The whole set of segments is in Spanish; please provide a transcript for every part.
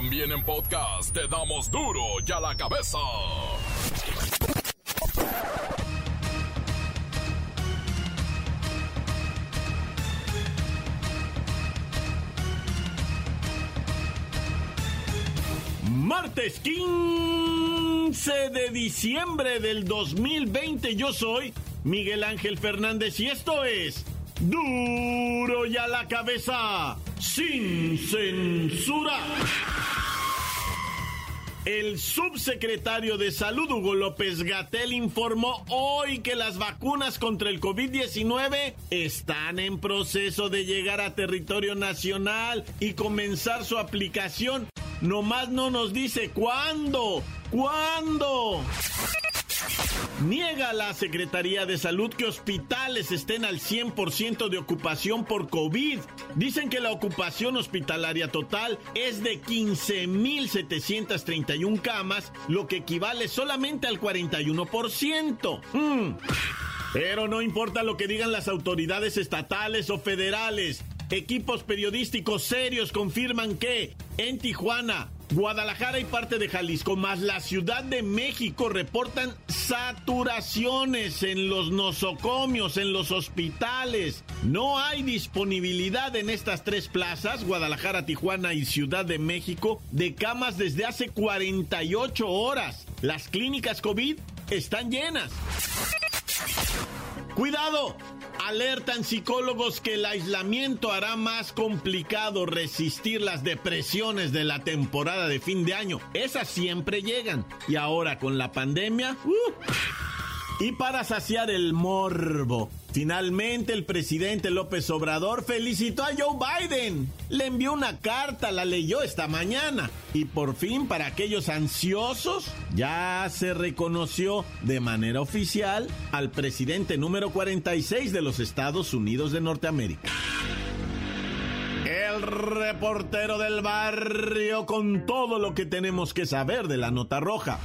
También en podcast te damos duro y a la cabeza. Martes 15 de diciembre del 2020 yo soy Miguel Ángel Fernández y esto es duro y a la cabeza sin censura. El subsecretario de Salud, Hugo López Gatel, informó hoy que las vacunas contra el COVID-19 están en proceso de llegar a territorio nacional y comenzar su aplicación. Nomás no nos dice cuándo. ¿Cuándo? Niega la Secretaría de Salud que hospitales estén al 100% de ocupación por COVID. Dicen que la ocupación hospitalaria total es de 15.731 camas, lo que equivale solamente al 41%. Mm. Pero no importa lo que digan las autoridades estatales o federales. Equipos periodísticos serios confirman que en Tijuana, Guadalajara y parte de Jalisco, más la Ciudad de México, reportan saturaciones en los nosocomios, en los hospitales. No hay disponibilidad en estas tres plazas, Guadalajara, Tijuana y Ciudad de México, de camas desde hace 48 horas. Las clínicas COVID están llenas. Cuidado, alertan psicólogos que el aislamiento hará más complicado resistir las depresiones de la temporada de fin de año. Esas siempre llegan. Y ahora con la pandemia... Uh. y para saciar el morbo Finalmente, el presidente López Obrador felicitó a Joe Biden. Le envió una carta, la leyó esta mañana. Y por fin, para aquellos ansiosos, ya se reconoció de manera oficial al presidente número 46 de los Estados Unidos de Norteamérica. El reportero del barrio con todo lo que tenemos que saber de la nota roja.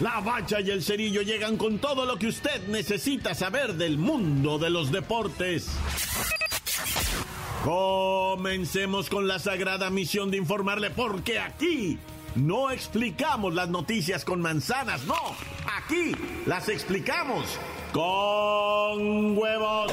La bacha y el cerillo llegan con todo lo que usted necesita saber del mundo de los deportes. Comencemos con la sagrada misión de informarle porque aquí no explicamos las noticias con manzanas, no, aquí las explicamos con huevos.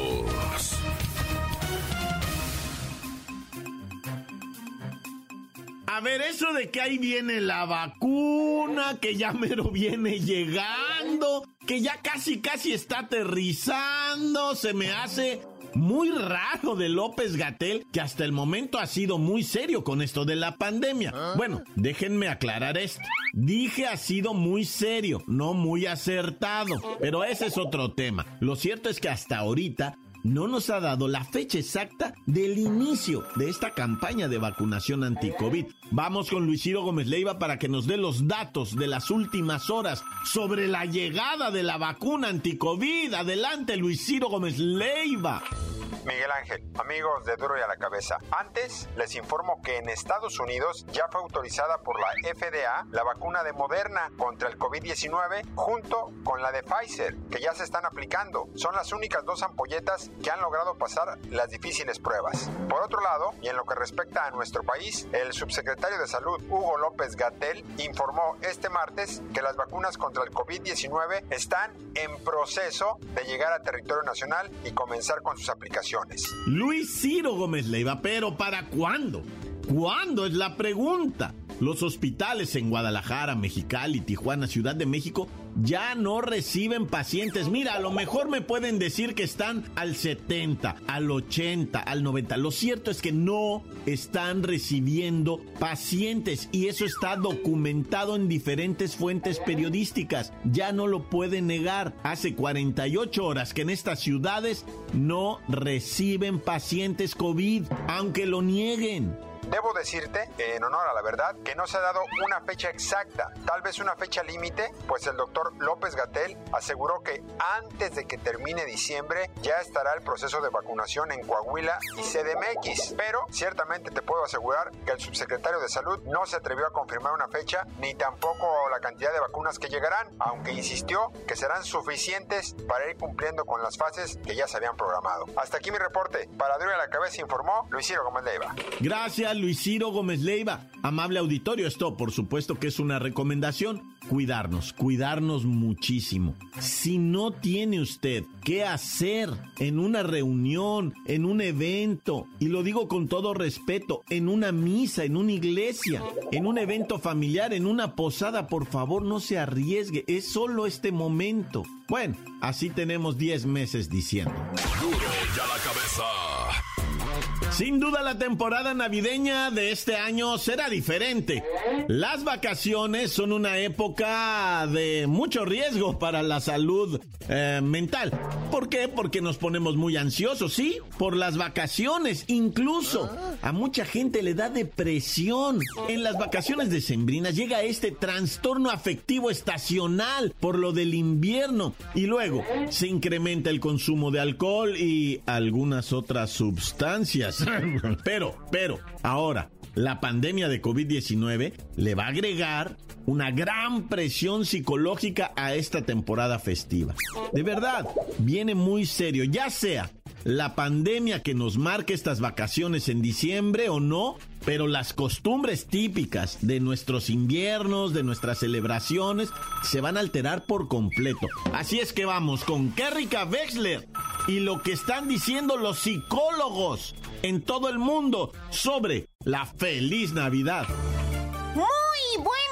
A ver, eso de que ahí viene la vacuna, que ya mero viene llegando, que ya casi casi está aterrizando, se me hace muy raro de López Gatel, que hasta el momento ha sido muy serio con esto de la pandemia. Bueno, déjenme aclarar esto. Dije ha sido muy serio, no muy acertado, pero ese es otro tema. Lo cierto es que hasta ahorita no nos ha dado la fecha exacta del inicio de esta campaña de vacunación anti-COVID. Vamos con Luis Ciro Gómez Leiva para que nos dé los datos de las últimas horas sobre la llegada de la vacuna anti-COVID. Adelante, Luis Ciro Gómez Leiva. Miguel Ángel, amigos de Duro y a la Cabeza. Antes les informo que en Estados Unidos ya fue autorizada por la FDA la vacuna de Moderna contra el COVID-19 junto con la de Pfizer, que ya se están aplicando. Son las únicas dos ampolletas que han logrado pasar las difíciles pruebas. Por otro lado, y en lo que respecta a nuestro país, el subsecretario de Salud, Hugo López Gatel, informó este martes que las vacunas contra el COVID-19 están en proceso de llegar a territorio nacional y comenzar con sus aplicaciones. Luis Ciro Gómez Leiva, pero ¿para cuándo? ¿Cuándo es la pregunta? Los hospitales en Guadalajara, Mexicali, Tijuana, Ciudad de México ya no reciben pacientes. Mira, a lo mejor me pueden decir que están al 70, al 80, al 90. Lo cierto es que no están recibiendo pacientes y eso está documentado en diferentes fuentes periodísticas. Ya no lo pueden negar. Hace 48 horas que en estas ciudades no reciben pacientes COVID, aunque lo nieguen. Debo decirte, en honor a la verdad, que no se ha dado una fecha exacta, tal vez una fecha límite, pues el doctor López Gatel aseguró que antes de que termine diciembre ya estará el proceso de vacunación en Coahuila y CDMX. Pero ciertamente te puedo asegurar que el subsecretario de Salud no se atrevió a confirmar una fecha ni tampoco la cantidad de vacunas que llegarán, aunque insistió que serán suficientes para ir cumpliendo con las fases que ya se habían programado. Hasta aquí mi reporte. Para Duro a la Cabeza informó Luis Ciro Gómez. Gracias, Luis Ciro Gómez Leiva. Amable auditorio, esto por supuesto que es una recomendación cuidarnos, cuidarnos muchísimo. Si no tiene usted qué hacer en una reunión, en un evento, y lo digo con todo respeto, en una misa, en una iglesia, en un evento familiar, en una posada, por favor no se arriesgue, es solo este momento. Bueno, así tenemos 10 meses diciendo. Duro ya la cabeza. Sin duda la temporada navideña de este año será diferente. Las vacaciones son una época de mucho riesgo para la salud eh, mental. ¿Por qué? Porque nos ponemos muy ansiosos, ¿sí? Por las vacaciones. Incluso a mucha gente le da depresión. En las vacaciones decembrinas llega este trastorno afectivo estacional por lo del invierno. Y luego se incrementa el consumo de alcohol y algunas otras sustancias. Pero, pero, ahora, la pandemia de COVID-19 le va a agregar una gran presión psicológica a esta temporada festiva. De verdad, viene muy serio, ya sea la pandemia que nos marque estas vacaciones en diciembre o no, pero las costumbres típicas de nuestros inviernos, de nuestras celebraciones, se van a alterar por completo. Así es que vamos con Kerrika Wexler y lo que están diciendo los psicólogos en todo el mundo sobre la feliz Navidad. Muy buenas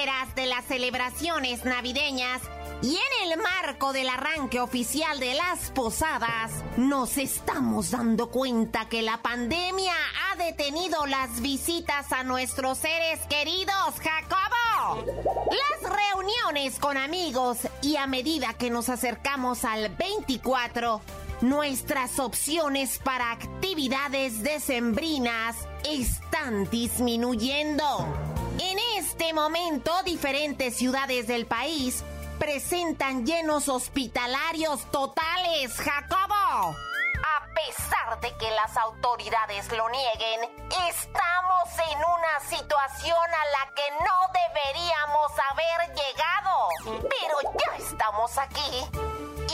de las celebraciones navideñas, y en el marco del arranque oficial de las posadas, nos estamos dando cuenta que la pandemia ha detenido las visitas a nuestros seres queridos, Jacobo. Las reuniones con amigos y a medida que nos acercamos al 24, nuestras opciones para actividades decembrinas están disminuyendo. En este momento, diferentes ciudades del país presentan llenos hospitalarios totales, Jacobo. A pesar de que las autoridades lo nieguen, estamos en una situación a la que no deberíamos haber llegado. Pero ya estamos aquí.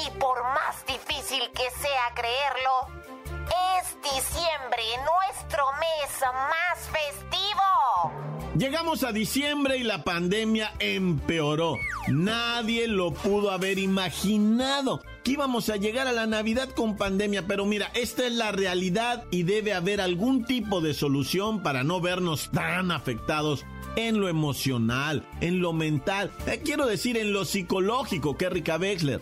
Y por más difícil que sea creerlo, es diciembre, nuestro mes más festivo. Llegamos a diciembre y la pandemia empeoró. Nadie lo pudo haber imaginado que íbamos a llegar a la Navidad con pandemia, pero mira, esta es la realidad y debe haber algún tipo de solución para no vernos tan afectados en lo emocional, en lo mental, eh, quiero decir en lo psicológico, Rica Wexler.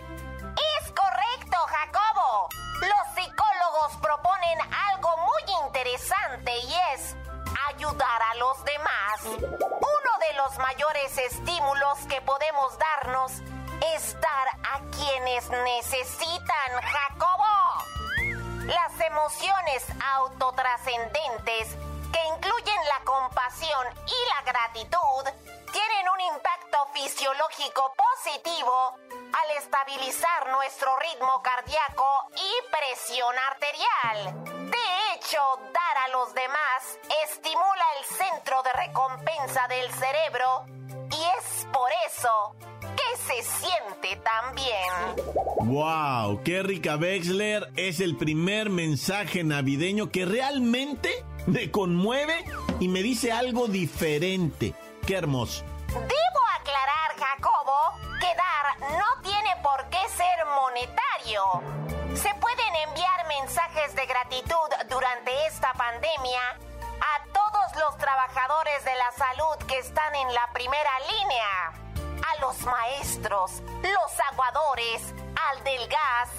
Ayudar a los demás. Uno de los mayores estímulos que podemos darnos es dar a quienes necesitan, Jacobo. Las emociones autotrascendentes que incluyen la compasión y la gratitud tienen un impacto fisiológico positivo al estabilizar nuestro ritmo cardíaco y presión arterial. De hecho, dar a los demás estimula el centro de recompensa del cerebro y es por eso que se siente tan bien. ¡Wow! ¡Qué rica Wexler! Es el primer mensaje navideño que realmente me conmueve y me dice algo diferente. ¡Qué hermoso! Debo aclarar, Jacobo, no tiene por qué ser monetario. Se pueden enviar mensajes de gratitud durante esta pandemia a todos los trabajadores de la salud que están en la primera línea, a los maestros, los aguadores, al del gas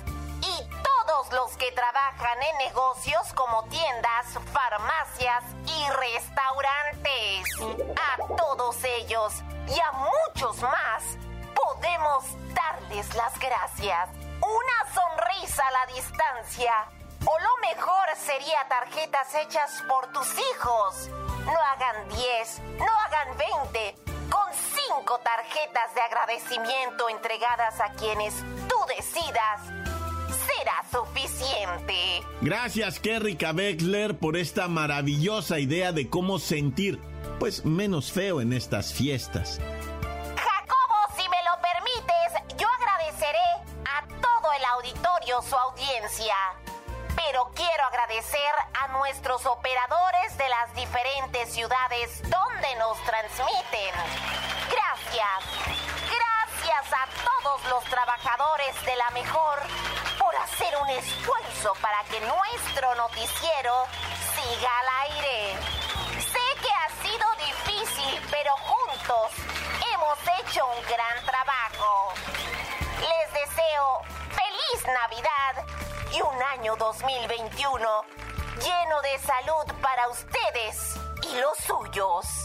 y todos los que trabajan en negocios como tiendas, farmacias y restaurantes. A todos ellos y a muchos más podemos darles las gracias. Una sonrisa a la distancia O lo mejor sería tarjetas hechas por tus hijos. No hagan 10, no hagan 20. Con cinco tarjetas de agradecimiento entregadas a quienes tú decidas, será suficiente. Gracias, Kerry Wexler, por esta maravillosa idea de cómo sentir, pues, menos feo en estas fiestas. Su audiencia. Pero quiero agradecer a nuestros operadores de las diferentes ciudades donde nos transmiten. Gracias. Gracias a todos los trabajadores de la mejor por hacer un esfuerzo para que nuestro noticiero siga al aire. Sé que ha sido difícil, pero juntos hemos hecho un gran trabajo. Les deseo feliz Navidad y un año 2021 lleno de salud para ustedes y los suyos.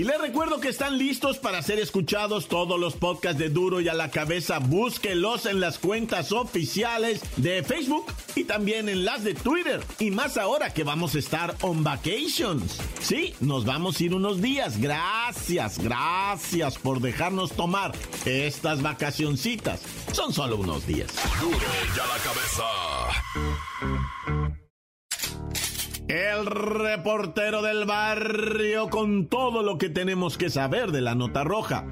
Y les recuerdo que están listos para ser escuchados todos los podcasts de Duro y a la cabeza. Búsquelos en las cuentas oficiales de Facebook y también en las de Twitter. Y más ahora que vamos a estar on vacations. Sí, nos vamos a ir unos días. Gracias, gracias por dejarnos tomar estas vacacioncitas. Son solo unos días. Duro y a la cabeza. El reportero del barrio con todo lo que tenemos que saber de la nota roja.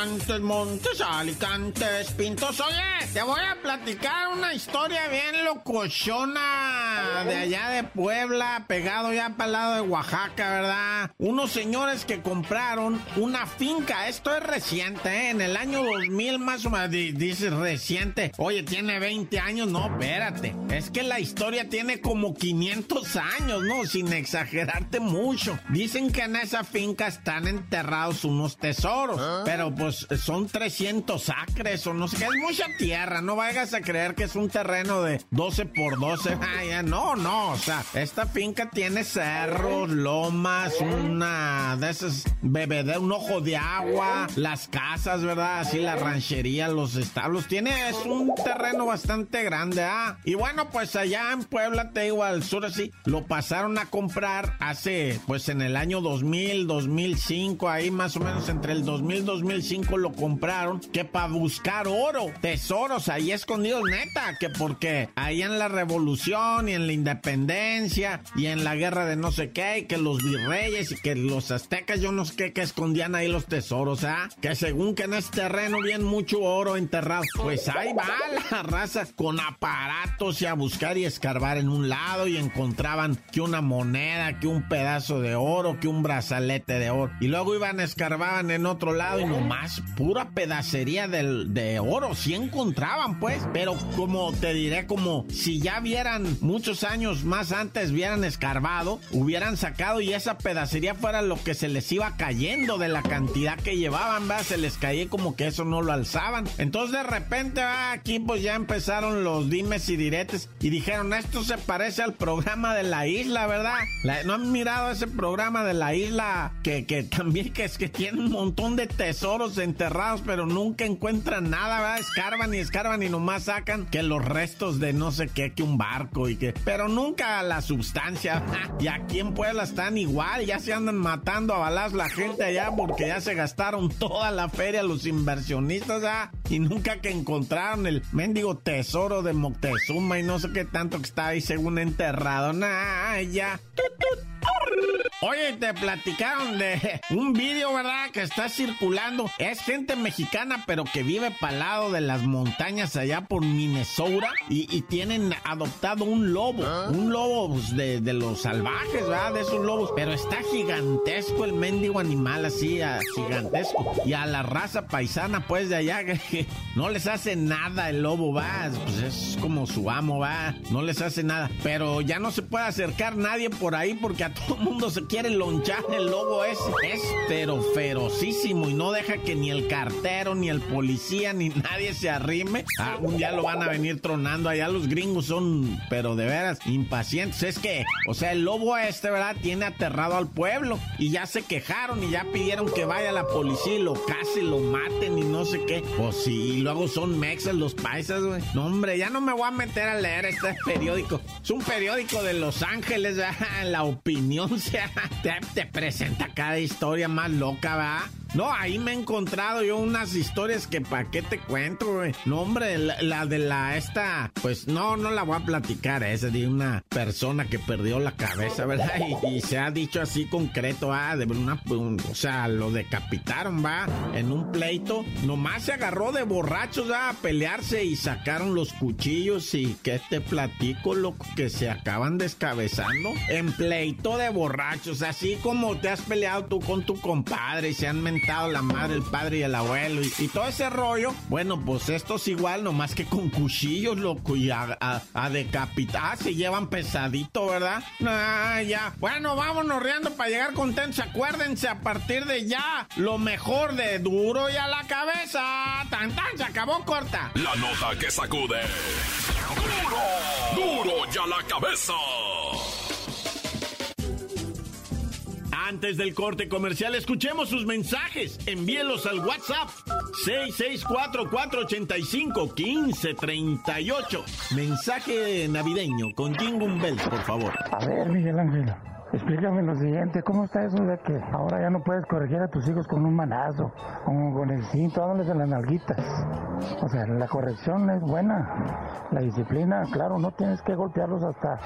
Montes, Montes, Alicantes, Pintos. Oye, te voy a platicar una historia bien locochona de allá de Puebla, pegado ya para el lado de Oaxaca, ¿verdad? Unos señores que compraron una finca, esto es reciente, ¿eh? en el año 2000 más o menos, dice reciente. Oye, tiene 20 años, no, espérate. Es que la historia tiene como 500 años, ¿no? Sin exagerarte mucho. Dicen que en esa finca están enterrados unos tesoros, pero pues son 300 acres o no sé qué, es mucha tierra, no vayas a creer que es un terreno de 12 por 12, Ay, no, no, o sea, esta finca tiene cerros, lomas, una de esas bebé, un ojo de agua, las casas, ¿verdad? Así la ranchería, los establos, tiene, es un terreno bastante grande, ¿ah? Y bueno, pues allá en Puebla, te digo, al sur así, lo pasaron a comprar hace, pues en el año 2000, 2005, ahí más o menos entre el 2000 2005 lo compraron, que para buscar oro, tesoros ahí escondidos, neta, que porque ahí en la revolución y en la independencia y en la guerra de no sé qué, y que los virreyes y que los aztecas, yo no sé qué, escondían ahí los tesoros, ¿ah? Que según que en este terreno bien mucho oro enterrado, pues ahí va la raza con aparatos y a buscar y escarbar en un lado y encontraban que una moneda, que un pedazo de oro, que un brazalete de oro. Y luego iban, escarbaban en otro lado y nomás pura pedacería del, de oro, sí encontraban pues, pero como te diré, como si ya vieran muchos años más antes, vieran escarbado, hubieran sacado y esa pedacería fuera lo que se les iba cayendo de la cantidad que llevaban, ¿va? se les caía como que eso no lo alzaban. Entonces de repente ¿va? aquí pues ya empezaron los dimes y diretes y dijeron, esto se parece al programa de la isla, ¿verdad? ¿No han mirado ese programa de la isla que, que también que es que tiene un montón de tesoros enterrados, pero nunca encuentran nada, ¿verdad? Escarban y escarban y nomás sacan que los restos de no sé qué, que un barco y que... Pero nunca la sustancia. Y aquí en Puebla están igual, ya se andan matando a balas la gente allá porque ya se gastaron toda la feria los inversionistas, ¿ah? Y nunca que encontraron el mendigo tesoro de Moctezuma y no sé qué tanto que está ahí según enterrado. Nah, ya. Oye, te platicaron de un vídeo, ¿verdad? Que está circulando. Es gente mexicana, pero que vive para lado de las montañas allá por Minnesota. Y, tienen adoptado un lobo. Un lobo pues, de, los salvajes, ¿verdad? De esos lobos. Pero está gigantesco el mendigo animal, así, gigantesco. Y a la raza paisana, pues, de allá, no les hace nada el lobo, va. Pues es como su amo, va. No les hace nada. Pero ya no se puede acercar nadie por ahí porque a todo el mundo se quiere lonchar el lobo ese. Es pero ferocísimo y no deja que ni el cartero, ni el policía, ni nadie se arrime. Ah, un día lo van a venir tronando. Allá los gringos son, pero de veras, impacientes. Es que, o sea, el lobo este, ¿verdad? Tiene aterrado al pueblo y ya se quejaron y ya pidieron que vaya la policía y lo case, lo maten y no sé qué. Pues sí, luego son mexas los paisas, güey. No, hombre, ya no me voy a meter a leer este periódico. Es un periódico de Los Ángeles, La opinión se te, presenta cada historia más loca, ¿va? No, ahí me he encontrado yo unas historias que para qué te cuento, güey. No, hombre, la, de la esta, pues no, no la voy a platicar, esa de una persona que perdió la cabeza, ¿verdad? Y, se ha dicho así concreto, ah, de una, o sea, lo decapitaron, va, en un pleito. Nomás se agarró de borrachos, a pelearse y sacaron los cuchillos y que te platico, loco, que se acaban descabezando en pleito de borrachos, así como te has peleado tú con tu compadre y se han la madre, el padre y el abuelo y, todo ese rollo. Bueno, pues estos igual, nomás que con cuchillos, loco, y a, decapitar. Ah, se llevan pesadito, ¿verdad? Ah, ya. Bueno, vámonos riendo para llegar contentos. Acuérdense, a partir de ya, lo mejor de duro y a la cabeza. Tan tan, se acabó corta. La nota que sacude. Duro, duro y a la cabeza. Antes del corte comercial, escuchemos sus mensajes. Envíelos al WhatsApp 664-485-1538. Mensaje navideño con Jingle Bells, por favor. A ver, Miguel Ángel. Explícame lo siguiente, ¿cómo está eso de que ahora ya no puedes corregir a tus hijos con un manazo, con, con el cinto, dándoles en las nalguitas? O sea, la corrección es buena, la disciplina, claro, no tienes que golpearlos hasta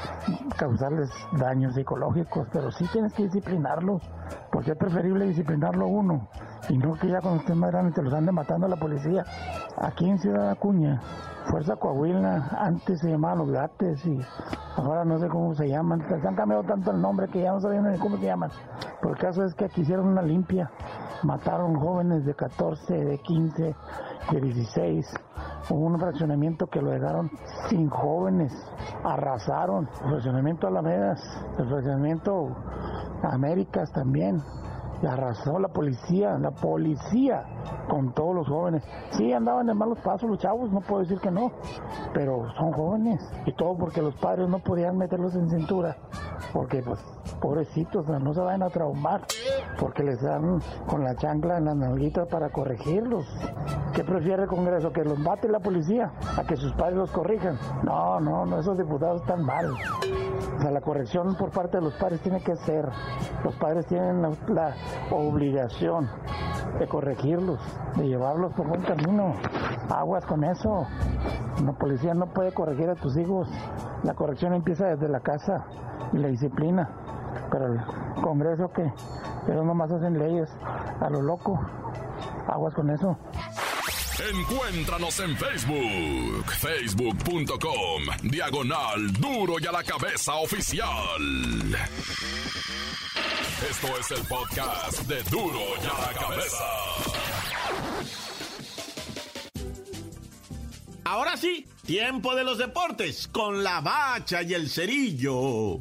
causarles daños psicológicos, pero sí tienes que disciplinarlos, porque es preferible disciplinarlo uno y no que ya cuando estén más grandes te los ande matando a la policía. Aquí en Ciudad Acuña, Fuerza Coahuila, antes se llamaban los gates y ahora no sé cómo se llaman. Se han cambiado tanto el nombre que ya no sabían ni cómo se llaman. Pero el caso es que aquí hicieron una limpia. Mataron jóvenes de 14, de 15, de 16. Hubo un fraccionamiento que lo dejaron sin jóvenes. Arrasaron. El fraccionamiento Alamedas, el fraccionamiento Américas también arrasó la policía, la policía con todos los jóvenes. Sí, andaban en malos pasos los chavos, no puedo decir que no, pero son jóvenes. Y todo porque los padres no podían meterlos en cintura, porque pues pobrecitos, no se vayan a traumar, porque les dan con la chancla en las nalguitas para corregirlos. ¿Qué prefiere el Congreso? ¿Que los mate la policía? ¿A que sus padres los corrijan? No, no, no, esos diputados están mal. O sea, la corrección por parte de los padres tiene que ser. Los padres tienen la, obligación de corregirlos, de llevarlos por buen camino. Aguas con eso. La policía no puede corregir a tus hijos. La corrección empieza desde la casa y la disciplina. Pero el Congreso que ellos nomás hacen leyes a lo loco. Aguas con eso. Encuéntranos en Facebook, facebook.com, diagonal duro y a la cabeza oficial. Esto es el podcast de duro y a la cabeza. Ahora sí, tiempo de los deportes con la bacha y el cerillo.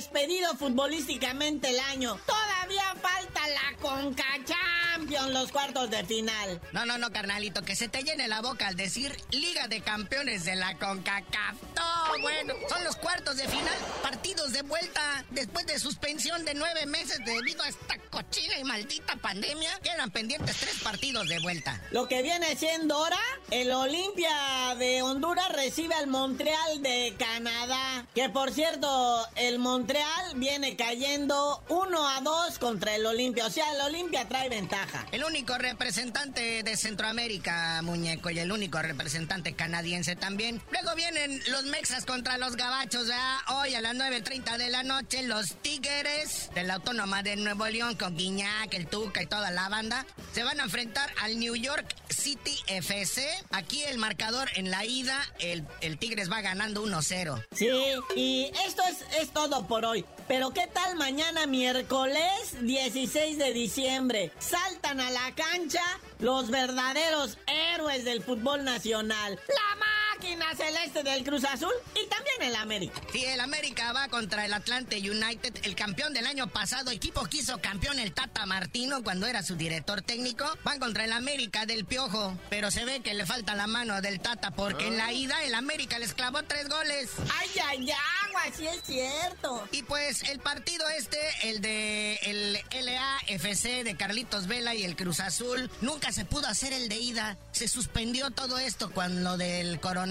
Despedido futbolísticamente el año. Todavía falta la Conca Champions, los cuartos de final. No, no, no, carnalito, que se te llene la boca al decir Liga de Campeones de la CONCACAF. No, bueno, son los cuartos de final, partidos de vuelta después de suspensión de nueve meses debido a esta cochina y maldita pandemia, quedan pendientes tres partidos de vuelta. Lo que viene siendo ahora, el Olimpia de Honduras recibe al Montreal de Canadá. Que por cierto, el Montreal viene cayendo 1 a 2 contra el Olimpia. O sea, el Olimpia trae ventaja. El único representante de Centroamérica, muñeco, y el único representante canadiense también. Luego vienen los Mexas contra los Gabachos, ¿verdad? Hoy a las 9.30 de la noche, los Tigres de la Autónoma de Nuevo León con Guiñac, el Tuca y toda la banda se van a enfrentar al New York City FC. Aquí el marcador en la ida, el, el Tigres va ganando 1-0. Sí, y esto es, es todo por hoy. Pero ¿qué tal mañana miércoles 16 de diciembre? A la cancha los verdaderos héroes del fútbol nacional. Máquina celeste del Cruz Azul y también el América. Sí, el América va contra el Atlante United, el campeón del año pasado, equipo que hizo campeón el Tata Martino cuando era su director técnico. Van contra el América del Piojo, pero se ve que le falta la mano del Tata porque en la ida el América les clavó tres goles. ¡Ay, ay, agua! Sí es cierto. Y pues el partido este, el de el LAFC de Carlitos Vela y el Cruz Azul, nunca se pudo hacer el de ida. Se suspendió todo esto con lo del coronavirus.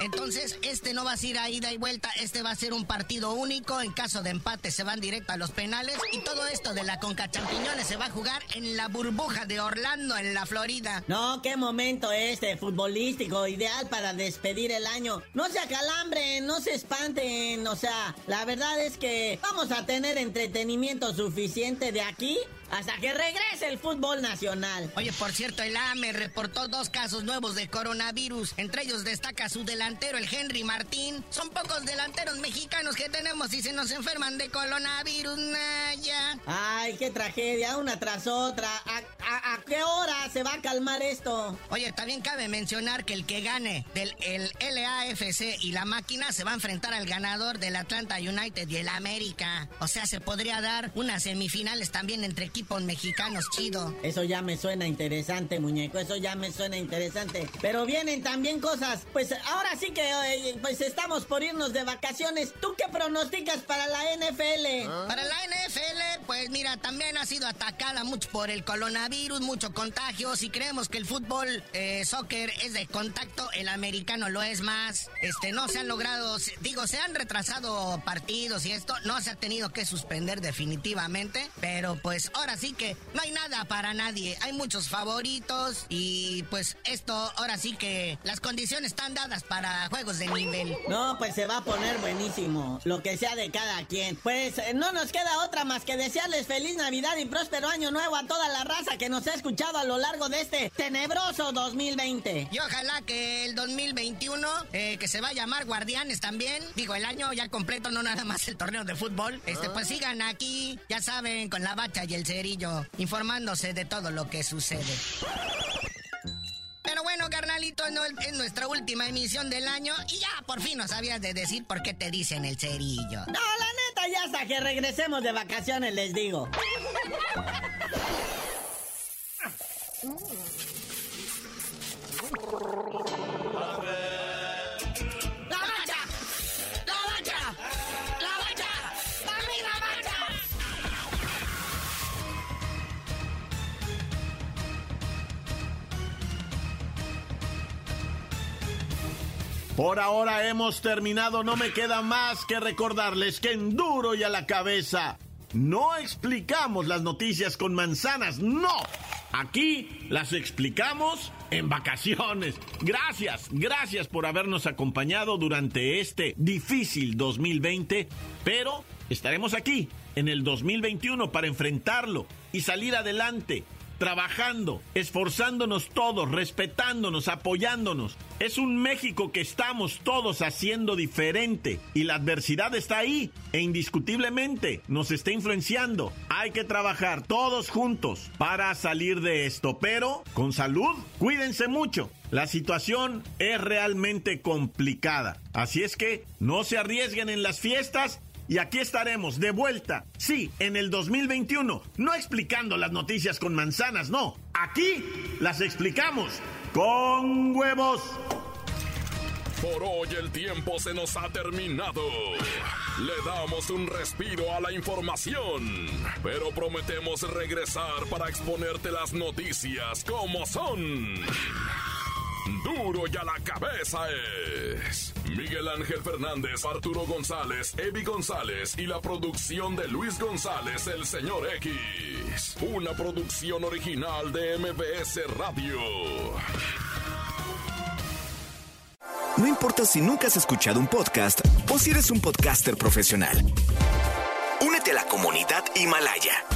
Entonces, este no va a ser a ida y vuelta, este va a ser un partido único. En caso de empate se van directo a los penales. Y todo esto de la Conca Champiñones se va a jugar en la burbuja de Orlando, en la Florida. No, qué momento este futbolístico, ideal para despedir el año. No se acalambren, no se espanten. O sea, la verdad es que vamos a tener entretenimiento suficiente de aquí hasta que regrese el fútbol nacional. Oye, por cierto, el AME reportó dos casos nuevos de coronavirus. Entre ellos destaca su delantero, el Henry Martín. Son pocos delanteros mexicanos que tenemos y se nos enferman de coronavirus, Naya. Ay, qué tragedia, una tras otra. ¿A, a, a qué hora se va a calmar esto? Oye, también cabe mencionar que el que gane del el LAFC y la máquina se va a enfrentar al ganador del Atlanta United y el América. O sea, se podría dar unas semifinales también entre equipos mexicanos, chido. Eso ya me suena interesante, muñeco. Eso ya me suena interesante. Pero vienen también cosas. Pues ahora sí que eh, pues estamos por irnos de vacaciones. ¿Tú qué pronosticas para la NFL? Para la NFL, pues mira, también ha sido atacada mucho por el coronavirus, mucho contagio. Si creemos que el fútbol, eh, soccer es de contacto, el americano lo es más. Este, no se han logrado, digo, se han retrasado partidos y esto no se ha tenido que suspender definitivamente. Pero pues ahora sí que no hay nada para nadie. Hay muchos favoritos y pues esto, ahora sí que las condiciones están dadas para juegos de nivel. No, pues se va a poner buenísimo. Lo que sea de cada quien. Pues eh, no nos queda otra más que desearles feliz Navidad y próspero año nuevo a toda la raza que nos ha escuchado a lo largo de este tenebroso 2020. Y ojalá que el 2021, eh, que se va a llamar Guardianes también, digo, el año ya completo, no nada más el torneo de fútbol, este, pues sigan aquí, ya saben, con la bacha y el cerillo, informándose de todo lo que sucede. Pero bueno, carnalito, no, es nuestra última emisión del año y ya por fin nos sabías de decir por qué te dicen el cerillo. No, la neta, ya hasta que regresemos de vacaciones les digo. Por ahora hemos terminado, no me queda más que recordarles que en duro y a la cabeza no explicamos las noticias con manzanas, no. Aquí las explicamos en vacaciones. Gracias, gracias por habernos acompañado durante este difícil 2020, pero estaremos aquí en el 2021 para enfrentarlo y salir adelante trabajando, esforzándonos todos, respetándonos, apoyándonos. Es un México que estamos todos haciendo diferente y la adversidad está ahí e indiscutiblemente nos está influenciando. Hay que trabajar todos juntos para salir de esto, pero con salud, cuídense mucho. La situación es realmente complicada. Así es que no se arriesguen en las fiestas y aquí estaremos de vuelta, sí, en el 2021, no explicando las noticias con manzanas, no, aquí las explicamos con huevos. Por hoy el tiempo se nos ha terminado. Le damos un respiro a la información, pero prometemos regresar para exponerte las noticias como son. Duro y a la cabeza es Miguel Ángel Fernández, Arturo González, Evi González y la producción de Luis González, el señor X. Una producción original de MBS Radio. No importa si nunca has escuchado un podcast o si eres un podcaster profesional. Únete a la comunidad Himalaya.